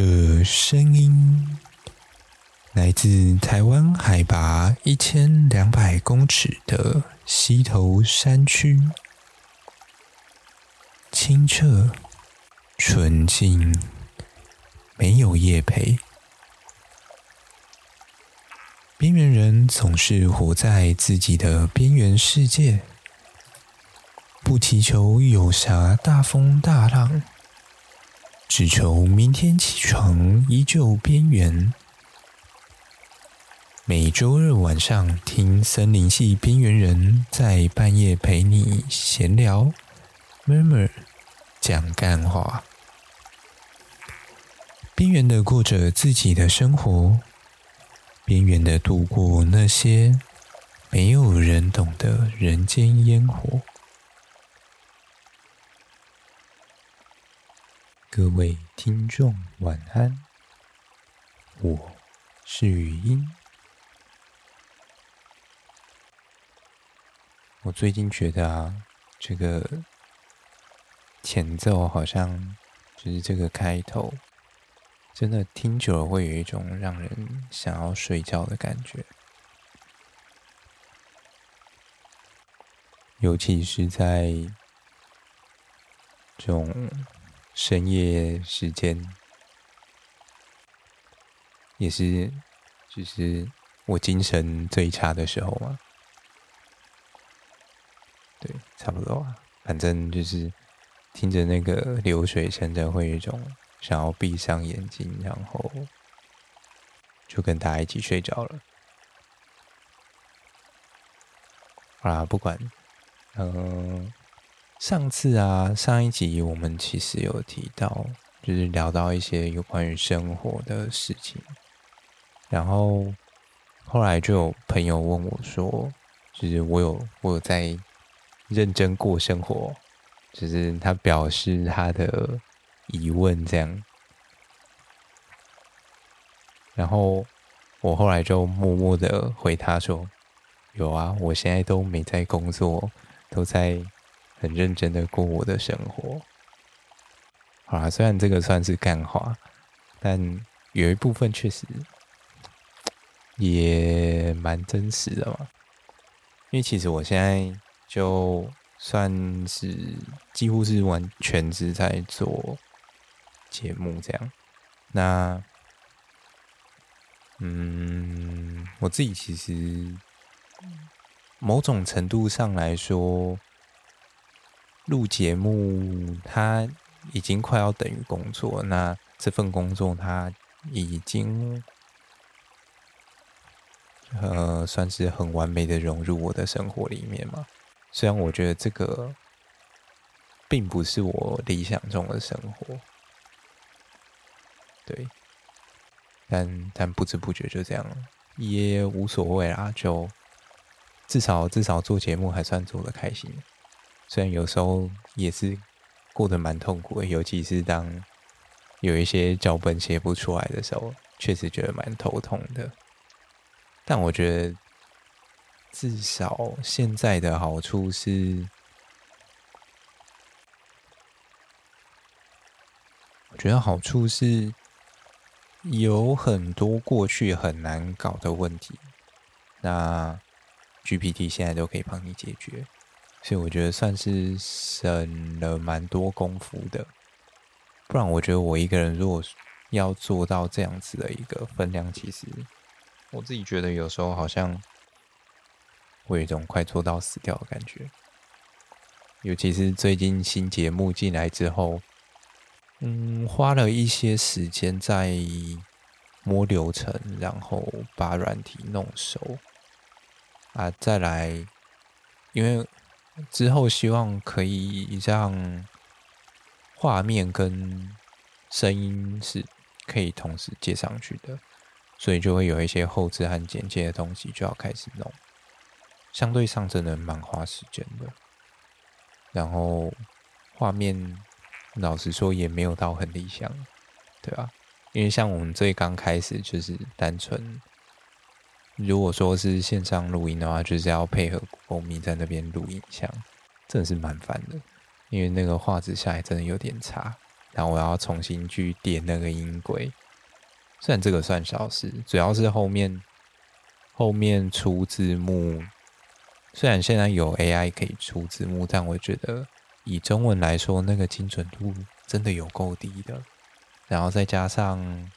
这声音来自台湾海拔一千两百公尺的溪头山区，清澈、纯净，没有业配。边缘人总是活在自己的边缘世界，不祈求有啥大风大浪。只求明天起床依旧边缘。每周日晚上听森林系边缘人在半夜陪你闲聊，murmur 讲干话，边缘的过着自己的生活，边缘的度过那些没有人懂的人间烟火。各位听众晚安，我是语音。我最近觉得啊，这个前奏好像就是这个开头，真的听久了会有一种让人想要睡觉的感觉，尤其是在这种。深夜时间，也是就是我精神最差的时候嘛。对，差不多啊。反正就是听着那个流水声，的会有一种想要闭上眼睛，然后就跟大家一起睡着了。啊，不管，嗯、呃。上次啊，上一集我们其实有提到，就是聊到一些有关于生活的事情，然后后来就有朋友问我说，就是我有我有在认真过生活，就是他表示他的疑问这样，然后我后来就默默的回他说，有啊，我现在都没在工作，都在。很认真的过我的生活，好啦，虽然这个算是干话，但有一部分确实也蛮真实的嘛。因为其实我现在就算是几乎是完全是在做节目这样，那嗯，我自己其实某种程度上来说。录节目，它已经快要等于工作。那这份工作，它已经呃，算是很完美的融入我的生活里面嘛。虽然我觉得这个并不是我理想中的生活，对，但但不知不觉就这样了，也无所谓啦。就至少至少做节目还算做的开心。虽然有时候也是过得蛮痛苦的，尤其是当有一些脚本写不出来的时候，确实觉得蛮头痛的。但我觉得至少现在的好处是，我觉得好处是有很多过去很难搞的问题，那 GPT 现在都可以帮你解决。所以我觉得算是省了蛮多功夫的，不然我觉得我一个人如果要做到这样子的一个分量，其实我自己觉得有时候好像会有一种快做到死掉的感觉。尤其是最近新节目进来之后，嗯，花了一些时间在摸流程，然后把软体弄熟啊，再来，因为。之后希望可以让画面跟声音是可以同时接上去的，所以就会有一些后置和剪接的东西就要开始弄，相对上真的蛮花时间的。然后画面老实说也没有到很理想，对吧？因为像我们最刚开始就是单纯。如果说是线上录音的话，就是要配合欧米在那边录影像，真的是蛮烦的。因为那个画质下来真的有点差，然后我要重新去点那个音轨。虽然这个算小事，主要是后面后面出字幕。虽然现在有 AI 可以出字幕，但我觉得以中文来说，那个精准度真的有够低的。然后再加上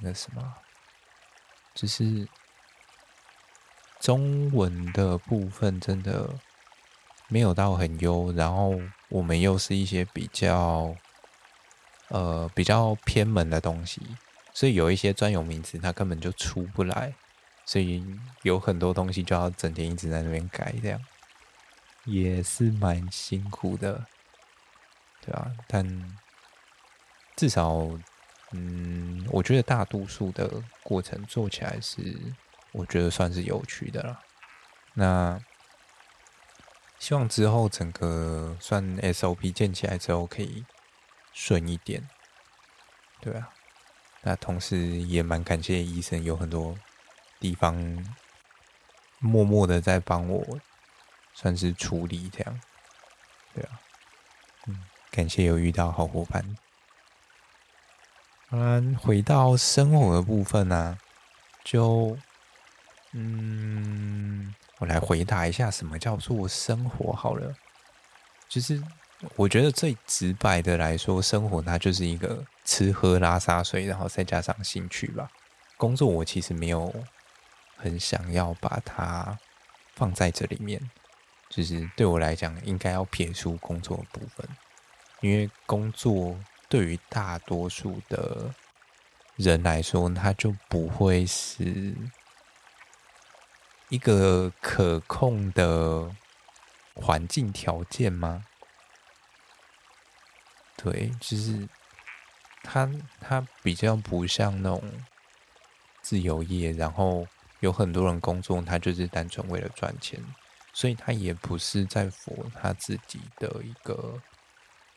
那个什么，就是中文的部分真的没有到很优。然后我们又是一些比较呃比较偏门的东西。所以有一些专有名词，它根本就出不来，所以有很多东西就要整天一直在那边改，这样也是蛮辛苦的，对啊，但至少，嗯，我觉得大多数的过程做起来是，我觉得算是有趣的了。那希望之后整个算 SOP 建起来之后可以顺一点，对啊。那同时也蛮感谢医生，有很多地方默默的在帮我，算是处理这样，对啊，嗯，感谢有遇到好伙伴。嗯，回到生活的部分呢，就嗯，我来回答一下什么叫做生活好了，就是。我觉得最直白的来说，生活它就是一个吃喝拉撒睡，然后再加上兴趣吧。工作我其实没有很想要把它放在这里面，就是对我来讲，应该要撇出工作部分，因为工作对于大多数的人来说，它就不会是一个可控的环境条件吗？对，就是他，他比较不像那种自由业，然后有很多人工作，他就是单纯为了赚钱，所以他也不是在佛他自己的一个，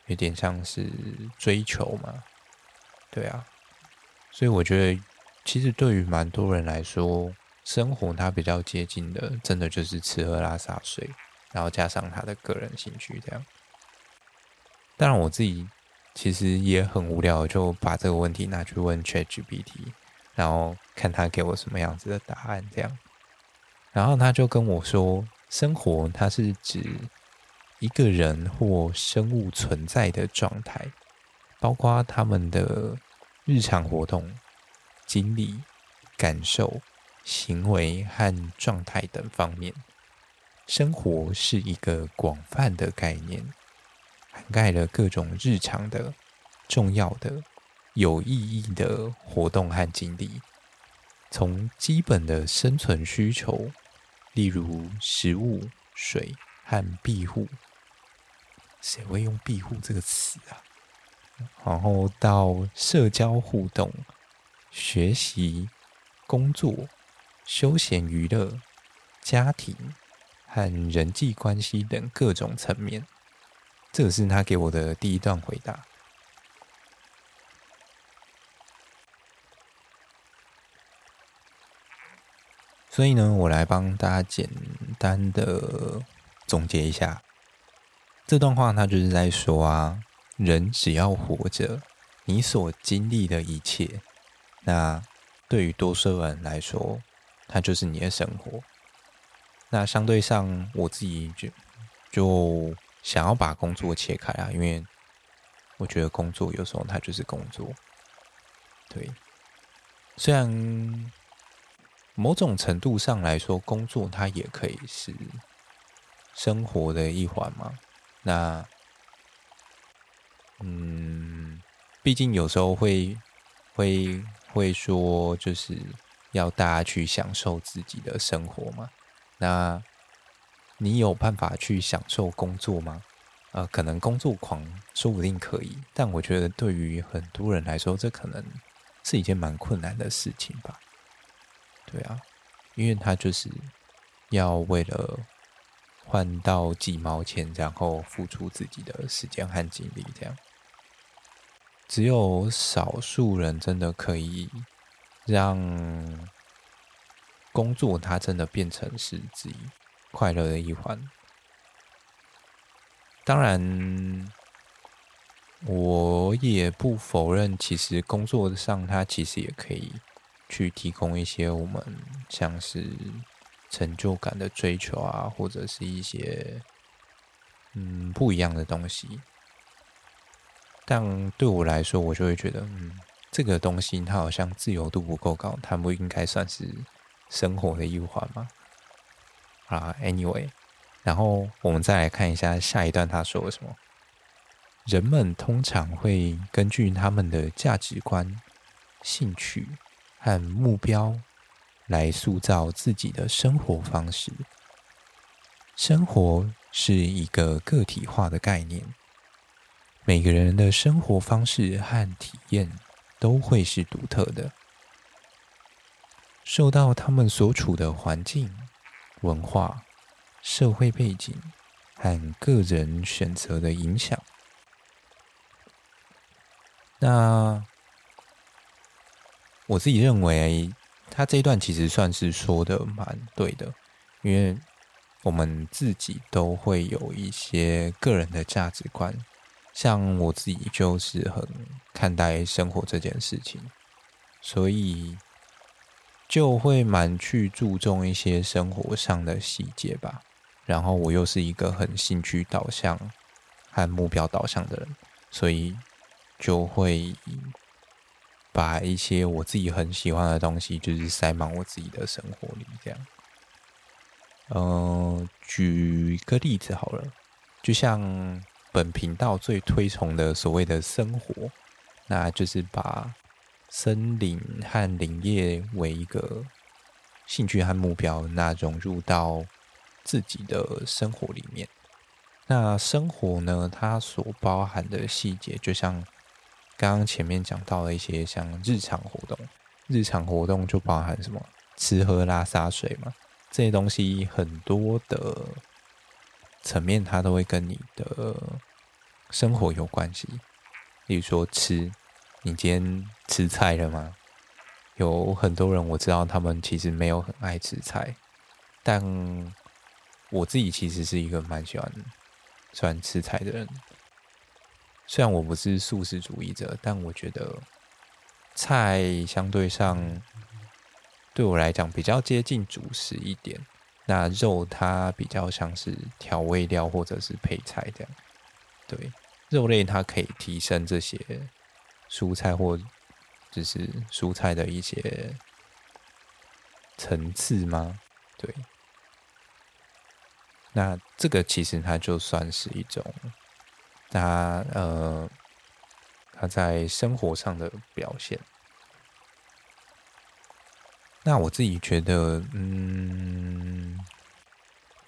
有点像是追求嘛。对啊，所以我觉得，其实对于蛮多人来说，生活它比较接近的，真的就是吃喝拉撒睡，然后加上他的个人兴趣这样。当然，我自己其实也很无聊，就把这个问题拿去问 ChatGPT，然后看他给我什么样子的答案。这样，然后他就跟我说：“生活它是指一个人或生物存在的状态，包括他们的日常活动、经历、感受、行为和状态等方面。生活是一个广泛的概念。”涵盖了各种日常的、重要的、有意义的活动和经历，从基本的生存需求，例如食物、水和庇护，谁会用庇护这个词啊？然后到社交互动、学习、工作、休闲娱乐、家庭和人际关系等各种层面。这是他给我的第一段回答，所以呢，我来帮大家简单的总结一下这段话。他就是在说啊，人只要活着，你所经历的一切，那对于多数人来说，它就是你的生活。那相对上，我自己就就。想要把工作切开啊，因为我觉得工作有时候它就是工作。对，虽然某种程度上来说，工作它也可以是生活的一环嘛。那，嗯，毕竟有时候会会会说，就是要大家去享受自己的生活嘛。那。你有办法去享受工作吗？呃，可能工作狂说不定可以，但我觉得对于很多人来说，这可能是一件蛮困难的事情吧。对啊，因为他就是要为了换到几毛钱，然后付出自己的时间和精力，这样。只有少数人真的可以让工作，它真的变成是自己。快乐的一环。当然，我也不否认，其实工作上它其实也可以去提供一些我们像是成就感的追求啊，或者是一些嗯不一样的东西。但对我来说，我就会觉得，嗯，这个东西它好像自由度不够高，它不应该算是生活的一环吗？啊，anyway，然后我们再来看一下下一段他说了什么。人们通常会根据他们的价值观、兴趣和目标来塑造自己的生活方式。生活是一个个体化的概念，每个人的生活方式和体验都会是独特的，受到他们所处的环境、文化、社会背景和个人选择的影响。那我自己认为，他这一段其实算是说的蛮对的，因为我们自己都会有一些个人的价值观，像我自己就是很看待生活这件事情，所以就会蛮去注重一些生活上的细节吧。然后我又是一个很兴趣导向和目标导向的人，所以。就会把一些我自己很喜欢的东西，就是塞满我自己的生活里，这样。嗯，举个例子好了，就像本频道最推崇的所谓的生活，那就是把森林和林业为一个兴趣和目标，那融入到自己的生活里面。那生活呢，它所包含的细节，就像。刚刚前面讲到了一些像日常活动，日常活动就包含什么吃喝拉撒睡嘛，这些东西很多的层面，它都会跟你的生活有关系。例如说吃，你今天吃菜了吗？有很多人我知道，他们其实没有很爱吃菜，但我自己其实是一个蛮喜欢喜欢吃菜的人。虽然我不是素食主义者，但我觉得菜相对上对我来讲比较接近主食一点。那肉它比较像是调味料或者是配菜这样。对，肉类它可以提升这些蔬菜或就是蔬菜的一些层次吗？对。那这个其实它就算是一种。他呃，他在生活上的表现。那我自己觉得，嗯，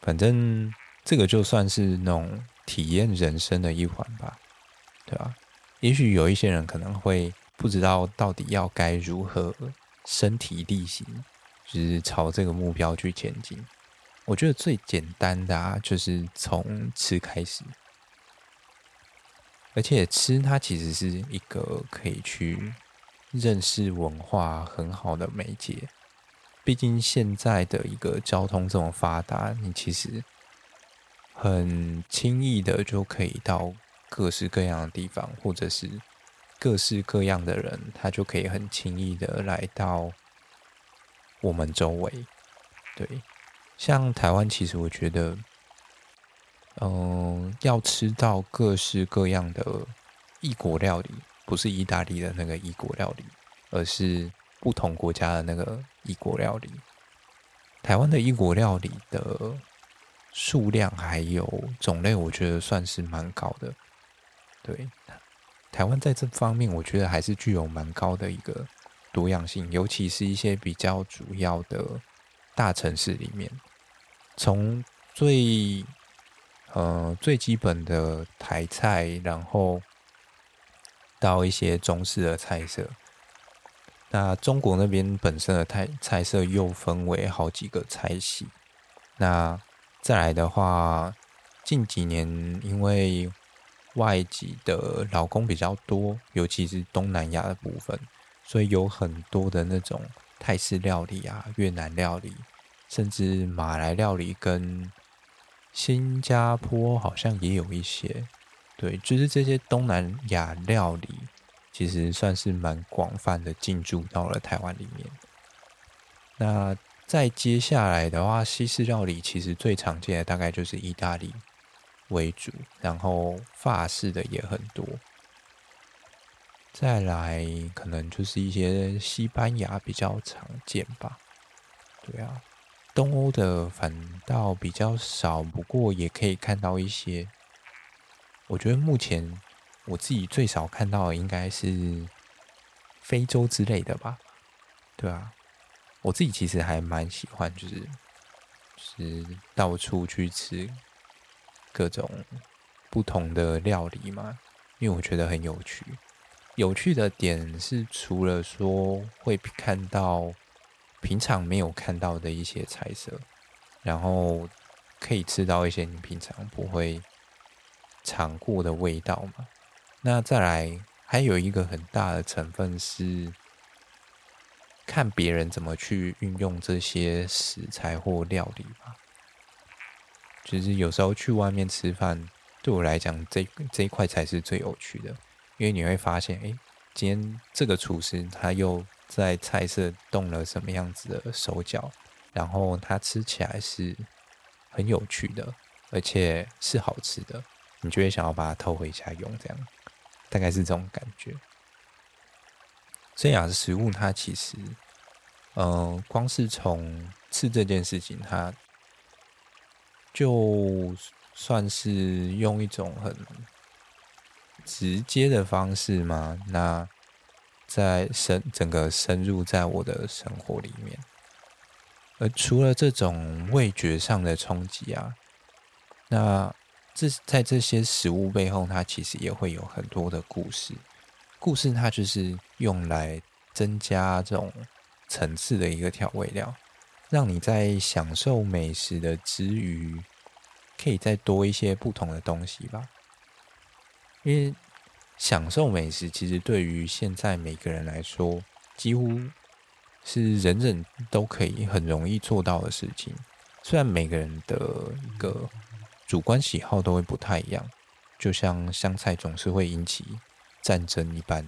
反正这个就算是那种体验人生的一环吧，对吧？也许有一些人可能会不知道到底要该如何身体力行，就是朝这个目标去前进。我觉得最简单的啊，就是从吃开始。而且吃它其实是一个可以去认识文化很好的媒介。毕竟现在的一个交通这么发达，你其实很轻易的就可以到各式各样的地方，或者是各式各样的人，他就可以很轻易的来到我们周围。对，像台湾，其实我觉得。嗯，要吃到各式各样的异国料理，不是意大利的那个异国料理，而是不同国家的那个异国料理。台湾的异国料理的数量还有种类，我觉得算是蛮高的。对，台湾在这方面，我觉得还是具有蛮高的一个多样性，尤其是一些比较主要的大城市里面，从最呃，最基本的台菜，然后到一些中式的菜色。那中国那边本身的菜菜色又分为好几个菜系。那再来的话，近几年因为外籍的劳工比较多，尤其是东南亚的部分，所以有很多的那种泰式料理啊、越南料理，甚至马来料理跟新加坡好像也有一些，对，就是这些东南亚料理，其实算是蛮广泛的进驻到了台湾里面。那再接下来的话，西式料理其实最常见的大概就是意大利为主，然后法式的也很多。再来可能就是一些西班牙比较常见吧。对啊，东欧的反倒比较少，不过也可以看到一些。我觉得目前我自己最少看到的应该是非洲之类的吧。对啊。我自己其实还蛮喜欢，就是是到处去吃各种不同的料理嘛，因为我觉得很有趣。有趣的点是，除了说会看到平常没有看到的一些菜色，然后可以吃到一些你平常不会尝过的味道嘛。那再来还有一个很大的成分是。看别人怎么去运用这些食材或料理吧。就是有时候去外面吃饭，对我来讲，这这一块才是最有趣的，因为你会发现，哎，今天这个厨师他又在菜色动了什么样子的手脚，然后它吃起来是很有趣的，而且是好吃的，你就会想要把它偷回家用，这样大概是这种感觉。这样的食物，它其实，嗯、光是从吃这件事情，它就算是用一种很直接的方式嘛，那在深整个深入在我的生活里面。而除了这种味觉上的冲击啊，那这在这些食物背后，它其实也会有很多的故事。故事它就是用来增加这种层次的一个调味料，让你在享受美食的之余，可以再多一些不同的东西吧。因为享受美食其实对于现在每个人来说，几乎是人人都可以很容易做到的事情。虽然每个人的一个主观喜好都会不太一样，就像香菜总是会引起。战争一般，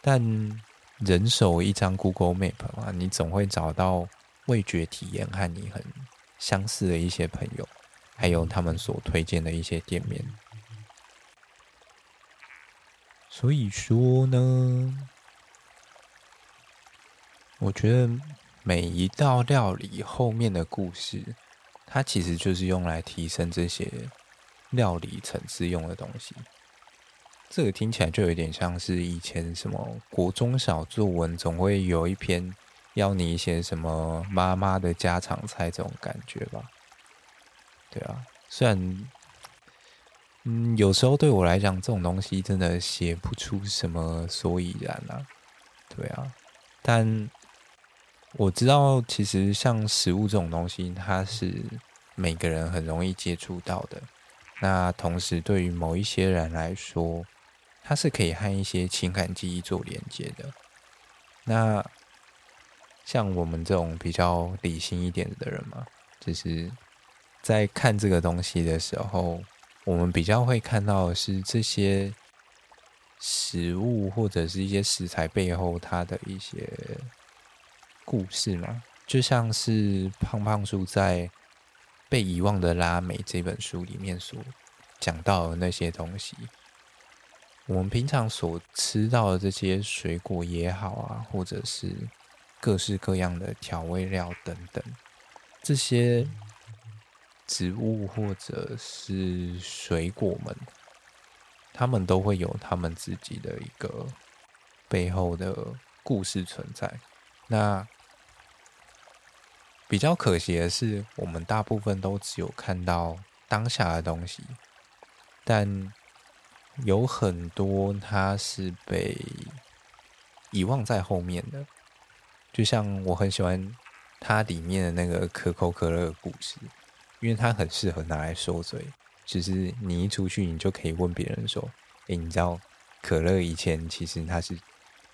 但人手一张 Google Map 嘛，你总会找到味觉体验和你很相似的一些朋友，还有他们所推荐的一些店面。所以说呢，我觉得每一道料理后面的故事，它其实就是用来提升这些料理层次用的东西。这个听起来就有点像是以前什么国中小作文，总会有一篇要你写什么妈妈的家常菜这种感觉吧？对啊，虽然嗯，有时候对我来讲，这种东西真的写不出什么所以然啊。对啊，但我知道，其实像食物这种东西，它是每个人很容易接触到的。那同时，对于某一些人来说，它是可以和一些情感记忆做连接的。那像我们这种比较理性一点的人嘛，就是在看这个东西的时候，我们比较会看到的是这些食物或者是一些食材背后它的一些故事嘛。就像是胖胖叔在《被遗忘的拉美》这本书里面所讲到的那些东西。我们平常所吃到的这些水果也好啊，或者是各式各样的调味料等等，这些植物或者是水果们，他们都会有他们自己的一个背后的故事存在。那比较可惜的是，我们大部分都只有看到当下的东西，但。有很多它是被遗忘在后面的，就像我很喜欢它里面的那个可口可乐的故事，因为它很适合拿来说嘴。其实你一出去，你就可以问别人说：“诶，你知道可乐以前其实它是，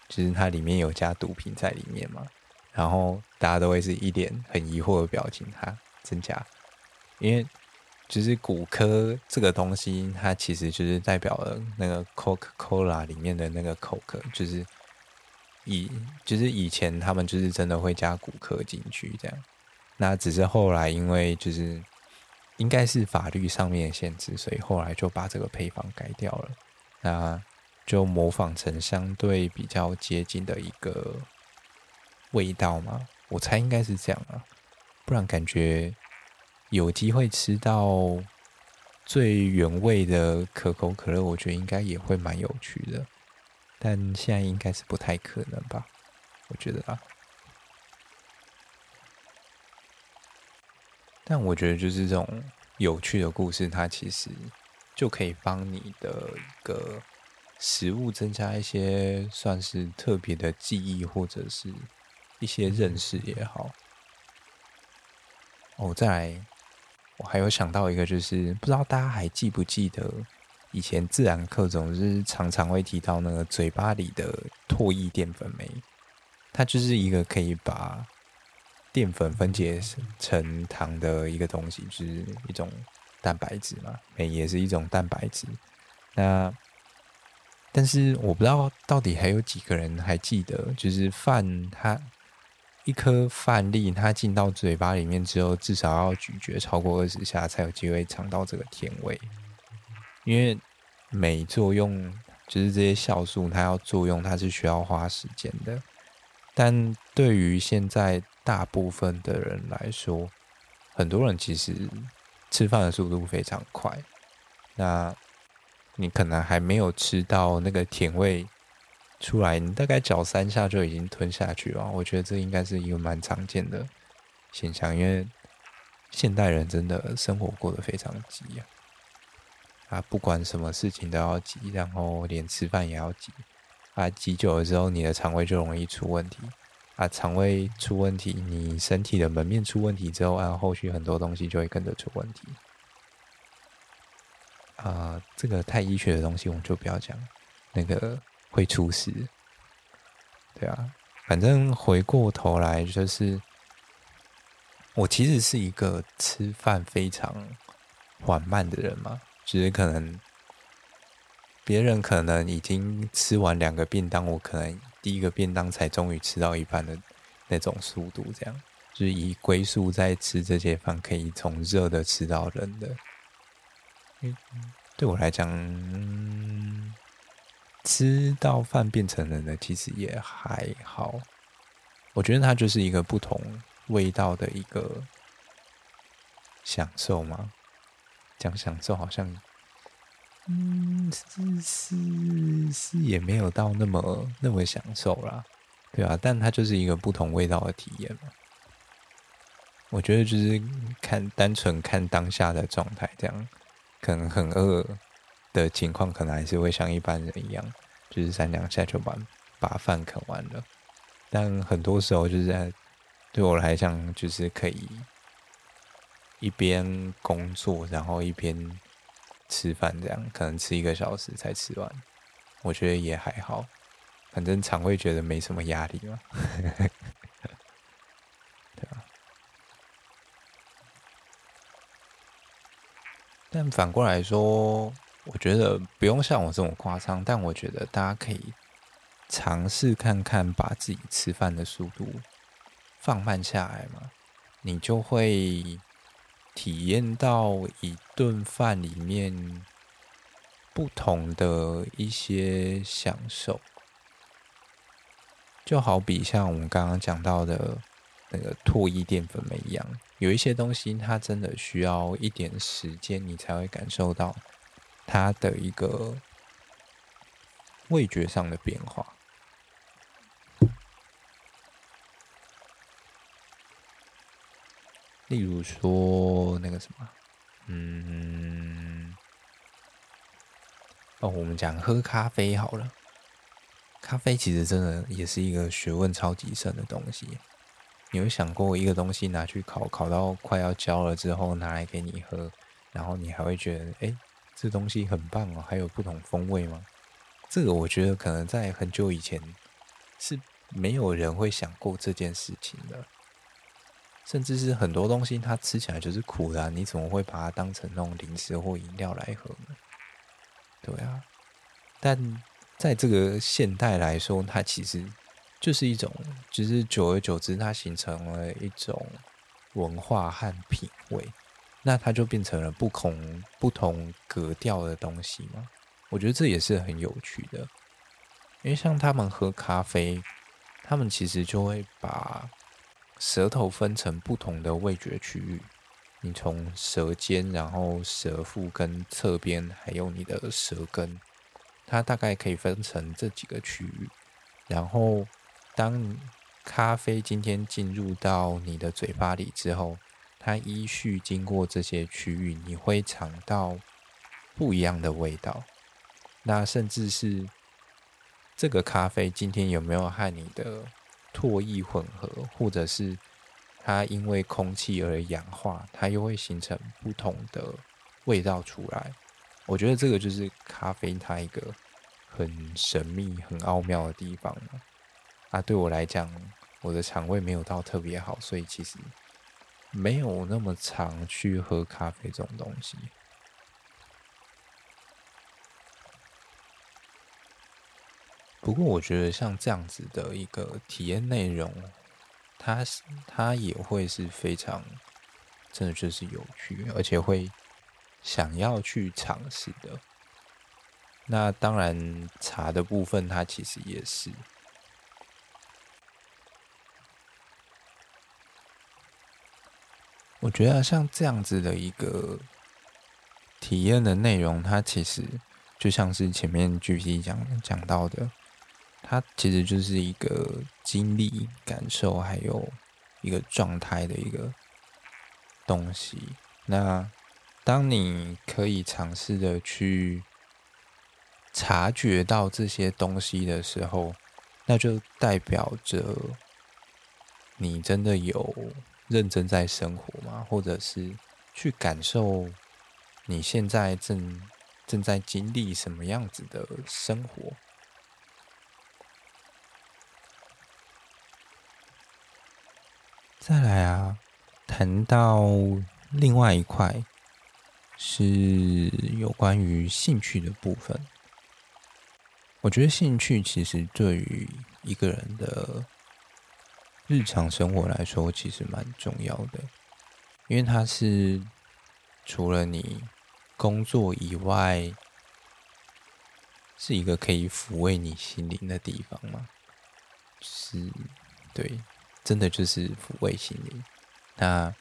就是它里面有加毒品在里面吗？”然后大家都会是一脸很疑惑的表情，哈，真假？因为就是骨科这个东西，它其实就是代表了那个 Coca-Cola 里面的那个 Coke，就是以就是以前他们就是真的会加骨科进去这样。那只是后来因为就是应该是法律上面的限制，所以后来就把这个配方改掉了。那就模仿成相对比较接近的一个味道嘛，我猜应该是这样啊，不然感觉。有机会吃到最原味的可口可乐，我觉得应该也会蛮有趣的，但现在应该是不太可能吧？我觉得啊，但我觉得就是这种有趣的故事，它其实就可以帮你的一个食物增加一些算是特别的记忆，或者是一些认识也好。哦，再来。我还有想到一个，就是不知道大家还记不记得，以前自然课总是常常会提到那个嘴巴里的唾液淀粉酶，它就是一个可以把淀粉分解成糖的一个东西，就是一种蛋白质嘛，酶也是一种蛋白质。那但是我不知道到底还有几个人还记得，就是饭它。一颗饭粒，它进到嘴巴里面之后，至少要咀嚼超过二十下，才有机会尝到这个甜味。因为酶作用，就是这些酵素，它要作用，它是需要花时间的。但对于现在大部分的人来说，很多人其实吃饭的速度非常快。那你可能还没有吃到那个甜味。出来，你大概嚼三下就已经吞下去了。我觉得这应该是一个蛮常见的现象，因为现代人真的生活过得非常急啊！啊，不管什么事情都要急，然后连吃饭也要急啊！急久了之后，你的肠胃就容易出问题啊！肠胃出问题，你身体的门面出问题之后，啊，后续很多东西就会跟着出问题啊！这个太医学的东西，我们就不要讲那个。会出事，对啊，反正回过头来就是，我其实是一个吃饭非常缓慢的人嘛，就是可能别人可能已经吃完两个便当，我可能第一个便当才终于吃到一半的那种速度，这样就是以龟速在吃这些饭，可以从热的吃到冷的。嗯，对我来讲。嗯吃到饭变成冷的，其实也还好。我觉得它就是一个不同味道的一个享受嘛。讲享受好像，嗯，是是是，也没有到那么那么享受啦，对啊，但它就是一个不同味道的体验嘛。我觉得就是看单纯看当下的状态，这样可能很饿。的情况可能还是会像一般人一样，就是三两下就把把饭啃完了。但很多时候就是在对我来讲，就是可以一边工作，然后一边吃饭，这样可能吃一个小时才吃完。我觉得也还好，反正肠胃觉得没什么压力嘛。对啊。但反过来说。我觉得不用像我这么夸张，但我觉得大家可以尝试看看，把自己吃饭的速度放慢下来嘛，你就会体验到一顿饭里面不同的一些享受。就好比像我们刚刚讲到的那个唾液淀粉酶一样，有一些东西它真的需要一点时间，你才会感受到。它的一个味觉上的变化，例如说那个什么，嗯，哦，我们讲喝咖啡好了。咖啡其实真的也是一个学问超级深的东西。你有想过一个东西拿去烤，烤到快要焦了之后拿来给你喝，然后你还会觉得，哎？这东西很棒哦，还有不同风味吗？这个我觉得可能在很久以前是没有人会想过这件事情的。甚至是很多东西它吃起来就是苦的，你怎么会把它当成那种零食或饮料来喝呢？对啊，但在这个现代来说，它其实就是一种，只是久而久之，它形成了一种文化和品味，那它就变成了不同不同格调的东西嘛。我觉得这也是很有趣的，因为像他们喝咖啡，他们其实就会把舌头分成不同的味觉区域。你从舌尖，然后舌腹跟侧边，还有你的舌根，它大概可以分成这几个区域。然后，当咖啡今天进入到你的嘴巴里之后，它依序经过这些区域，你会尝到不一样的味道。那甚至是这个咖啡今天有没有和你的唾液混合，或者是它因为空气而氧化，它又会形成不同的味道出来。我觉得这个就是咖啡它一个很神秘、很奥妙的地方。啊，对我来讲，我的肠胃没有到特别好，所以其实没有那么常去喝咖啡这种东西。不过，我觉得像这样子的一个体验内容，它它也会是非常真的就是有趣，而且会想要去尝试的。那当然，茶的部分它其实也是。我觉得像这样子的一个体验的内容，它其实就像是前面 GP 讲讲到的。它其实就是一个经历、感受，还有一个状态的一个东西。那当你可以尝试的去察觉到这些东西的时候，那就代表着你真的有认真在生活吗？或者是去感受你现在正正在经历什么样子的生活？再来啊，谈到另外一块是有关于兴趣的部分。我觉得兴趣其实对于一个人的日常生活来说，其实蛮重要的，因为它是除了你工作以外，是一个可以抚慰你心灵的地方嘛。是，对。真的就是抚慰心灵。那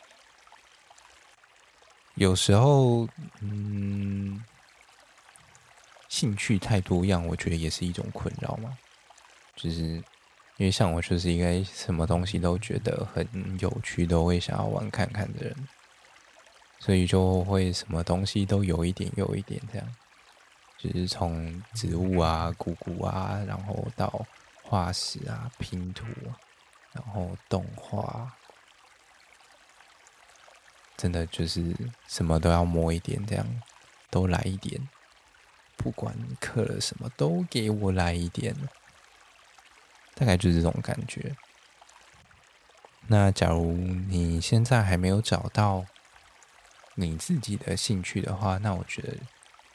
有时候，嗯，兴趣太多样，我觉得也是一种困扰嘛。就是因为像我，就是一个什么东西都觉得很有趣，都会想要玩看看的人，所以就会什么东西都有一点，有一点这样。就是从植物啊、鼓鼓啊，然后到化石啊、拼图。然后动画，真的就是什么都要摸一点，这样都来一点，不管刻了什么，都给我来一点，大概就是这种感觉。那假如你现在还没有找到你自己的兴趣的话，那我觉得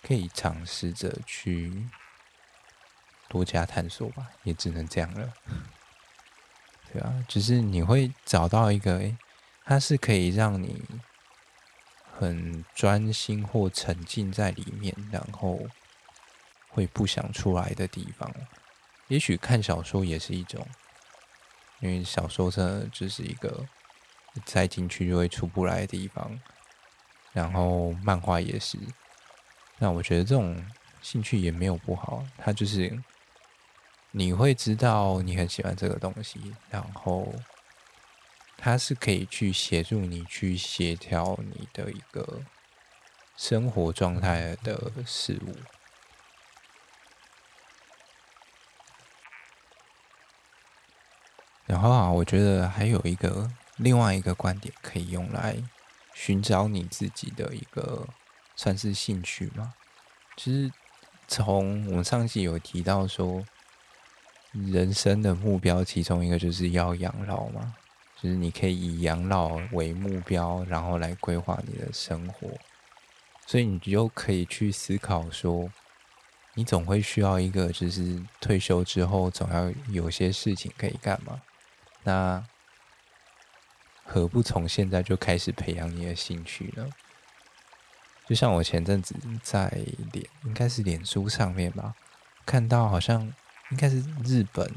可以尝试着去多加探索吧，也只能这样了。对啊，只是你会找到一个，诶，它是可以让你很专心或沉浸在里面，然后会不想出来的地方。也许看小说也是一种，因为小说真的就是一个塞进去就会出不来的地方。然后漫画也是，那我觉得这种兴趣也没有不好，它就是。你会知道你很喜欢这个东西，然后它是可以去协助你去协调你的一个生活状态的事物。然后啊，我觉得还有一个另外一个观点可以用来寻找你自己的一个算是兴趣嘛。其实从我们上期有提到说。人生的目标，其中一个就是要养老嘛。就是你可以以养老为目标，然后来规划你的生活，所以你就可以去思考说，你总会需要一个，就是退休之后总要有些事情可以干嘛？那何不从现在就开始培养你的兴趣呢？就像我前阵子在脸，应该是脸书上面吧，看到好像应该是日本。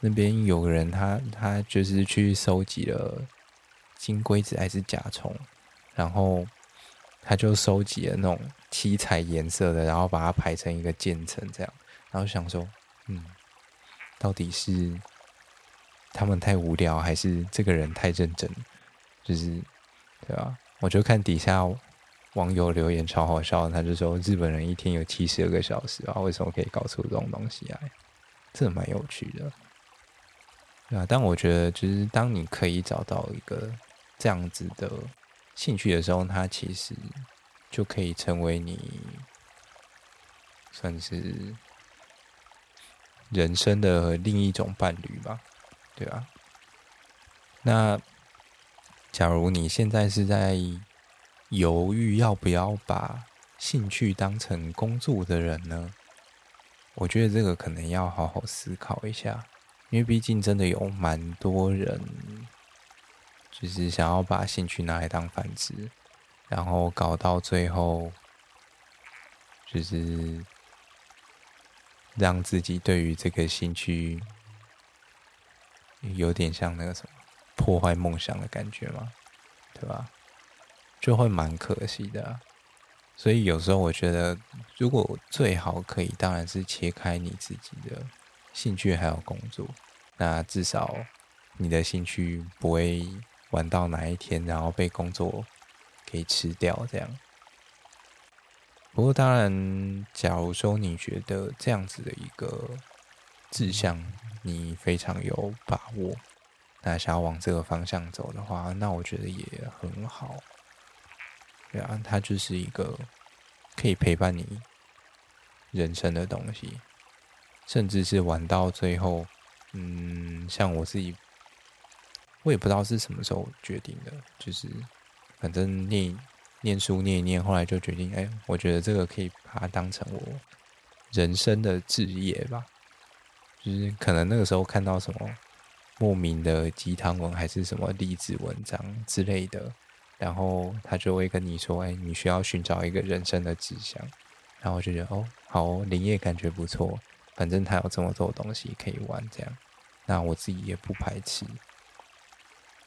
那边有个人他，他就是去收集了金龟子还是甲虫，然后他就收集了那种七彩颜色的，然后把它排成一个渐层这样，然后想说，嗯，到底是他们太无聊，还是这个人太认真？就是对吧？我就看底下网友留言超好笑，他就说日本人一天有七十二个小时啊，为什么可以搞出这种东西来？这蛮有趣的。啊，但我觉得，就是当你可以找到一个这样子的兴趣的时候，它其实就可以成为你算是人生的另一种伴侣吧，对吧？那假如你现在是在犹豫要不要把兴趣当成工作的人呢？我觉得这个可能要好好思考一下。因为毕竟真的有蛮多人，就是想要把兴趣拿来当饭吃，然后搞到最后，就是让自己对于这个兴趣有点像那个什么破坏梦想的感觉嘛，对吧？就会蛮可惜的。所以有时候我觉得，如果最好可以，当然是切开你自己的。兴趣还有工作，那至少你的兴趣不会玩到哪一天，然后被工作给吃掉这样。不过当然，假如说你觉得这样子的一个志向你非常有把握，那想要往这个方向走的话，那我觉得也很好。对啊，它就是一个可以陪伴你人生的东西。甚至是玩到最后，嗯，像我自己，我也不知道是什么时候决定的，就是反正念念书念一念，后来就决定，哎，我觉得这个可以把它当成我人生的志业吧。就是可能那个时候看到什么莫名的鸡汤文，还是什么励志文章之类的，然后他就会跟你说，哎，你需要寻找一个人生的志向，然后我就觉得，哦，好哦，林业感觉不错。反正他有这么多东西可以玩，这样，那我自己也不排斥，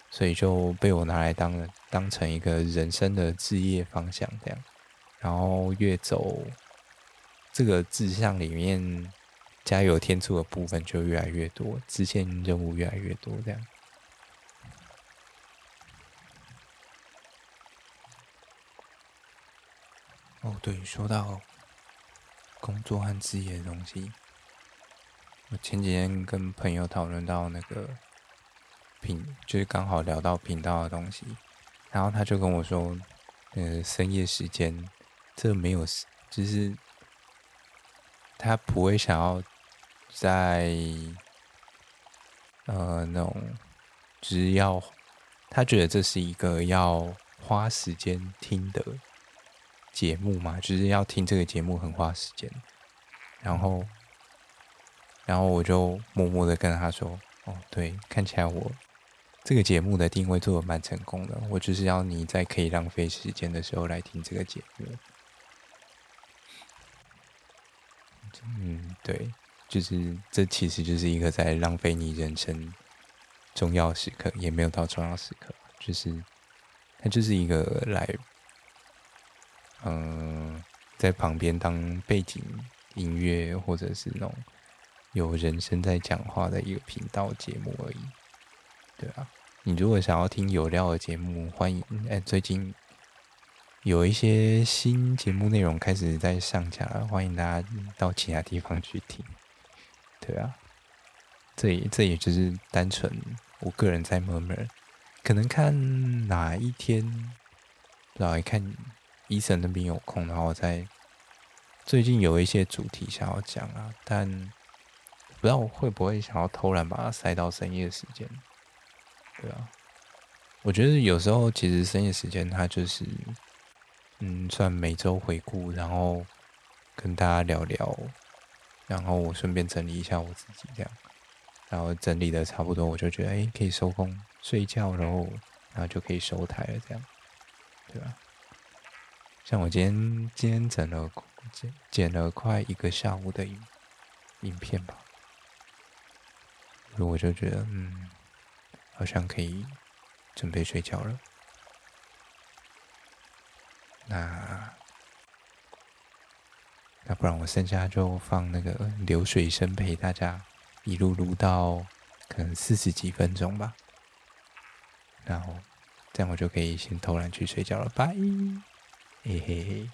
所以就被我拿来当当成一个人生的志业方向，这样，然后越走这个志向里面加油添醋的部分就越来越多，支线任务越来越多，这样。哦，对，说到工作和职业的东西。我前几天跟朋友讨论到那个频，就是刚好聊到频道的东西，然后他就跟我说，呃，深夜时间这没有，就是他不会想要在呃那种，只要他觉得这是一个要花时间听的节目嘛，就是要听这个节目很花时间，然后。然后我就默默的跟他说：“哦，对，看起来我这个节目的定位做得蛮成功的。我就是要你在可以浪费时间的时候来听这个节目。”嗯，对，就是这其实就是一个在浪费你人生重要时刻，也没有到重要时刻，就是它就是一个来，嗯，在旁边当背景音乐或者是那种。有人声在讲话的一个频道节目而已，对啊。你如果想要听有料的节目，欢迎。哎，最近有一些新节目内容开始在上架了，欢迎大家到其他地方去听。对啊，这也这也就是单纯我个人在摸摸可能看哪一天，来看医生那边有空，然后再最近有一些主题想要讲啊，但。不知道我会不会想要偷懒把它塞到深夜时间，对啊，我觉得有时候其实深夜时间它就是，嗯，算每周回顾，然后跟大家聊聊，然后我顺便整理一下我自己这样，然后整理的差不多，我就觉得哎，可以收工睡觉，然后然后就可以收台了这样，对吧？像我今天今天整了剪剪了快一个下午的影影片吧，所以我就觉得嗯，好像可以准备睡觉了。那那不然我剩下就放那个流水声陪大家一路录到可能四十几分钟吧，然后这样我就可以先偷懒去睡觉了，拜。嘿嘿嘿，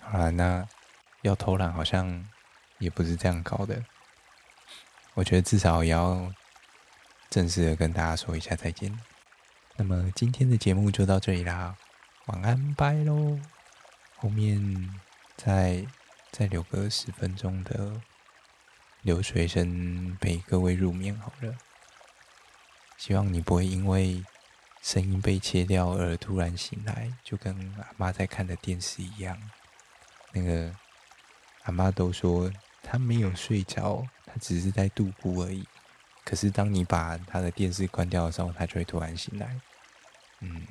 好了，那要偷懒好像也不是这样搞的。我觉得至少也要正式的跟大家说一下再见。那么今天的节目就到这里啦，晚安，拜喽。后面再再留个十分钟的。流水声陪各位入眠好了，希望你不会因为声音被切掉而突然醒来，就跟阿妈在看的电视一样。那个阿妈都说她没有睡着，她只是在度孤而已。可是当你把她的电视关掉的时候，她就会突然醒来。嗯，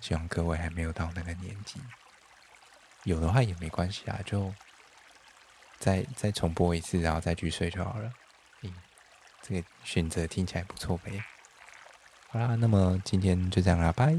希望各位还没有到那个年纪，有的话也没关系啊，就。再再重播一次，然后再去睡就好了。嗯，这个选择听起来不错呗。好啦，那么今天就这样啦，拜。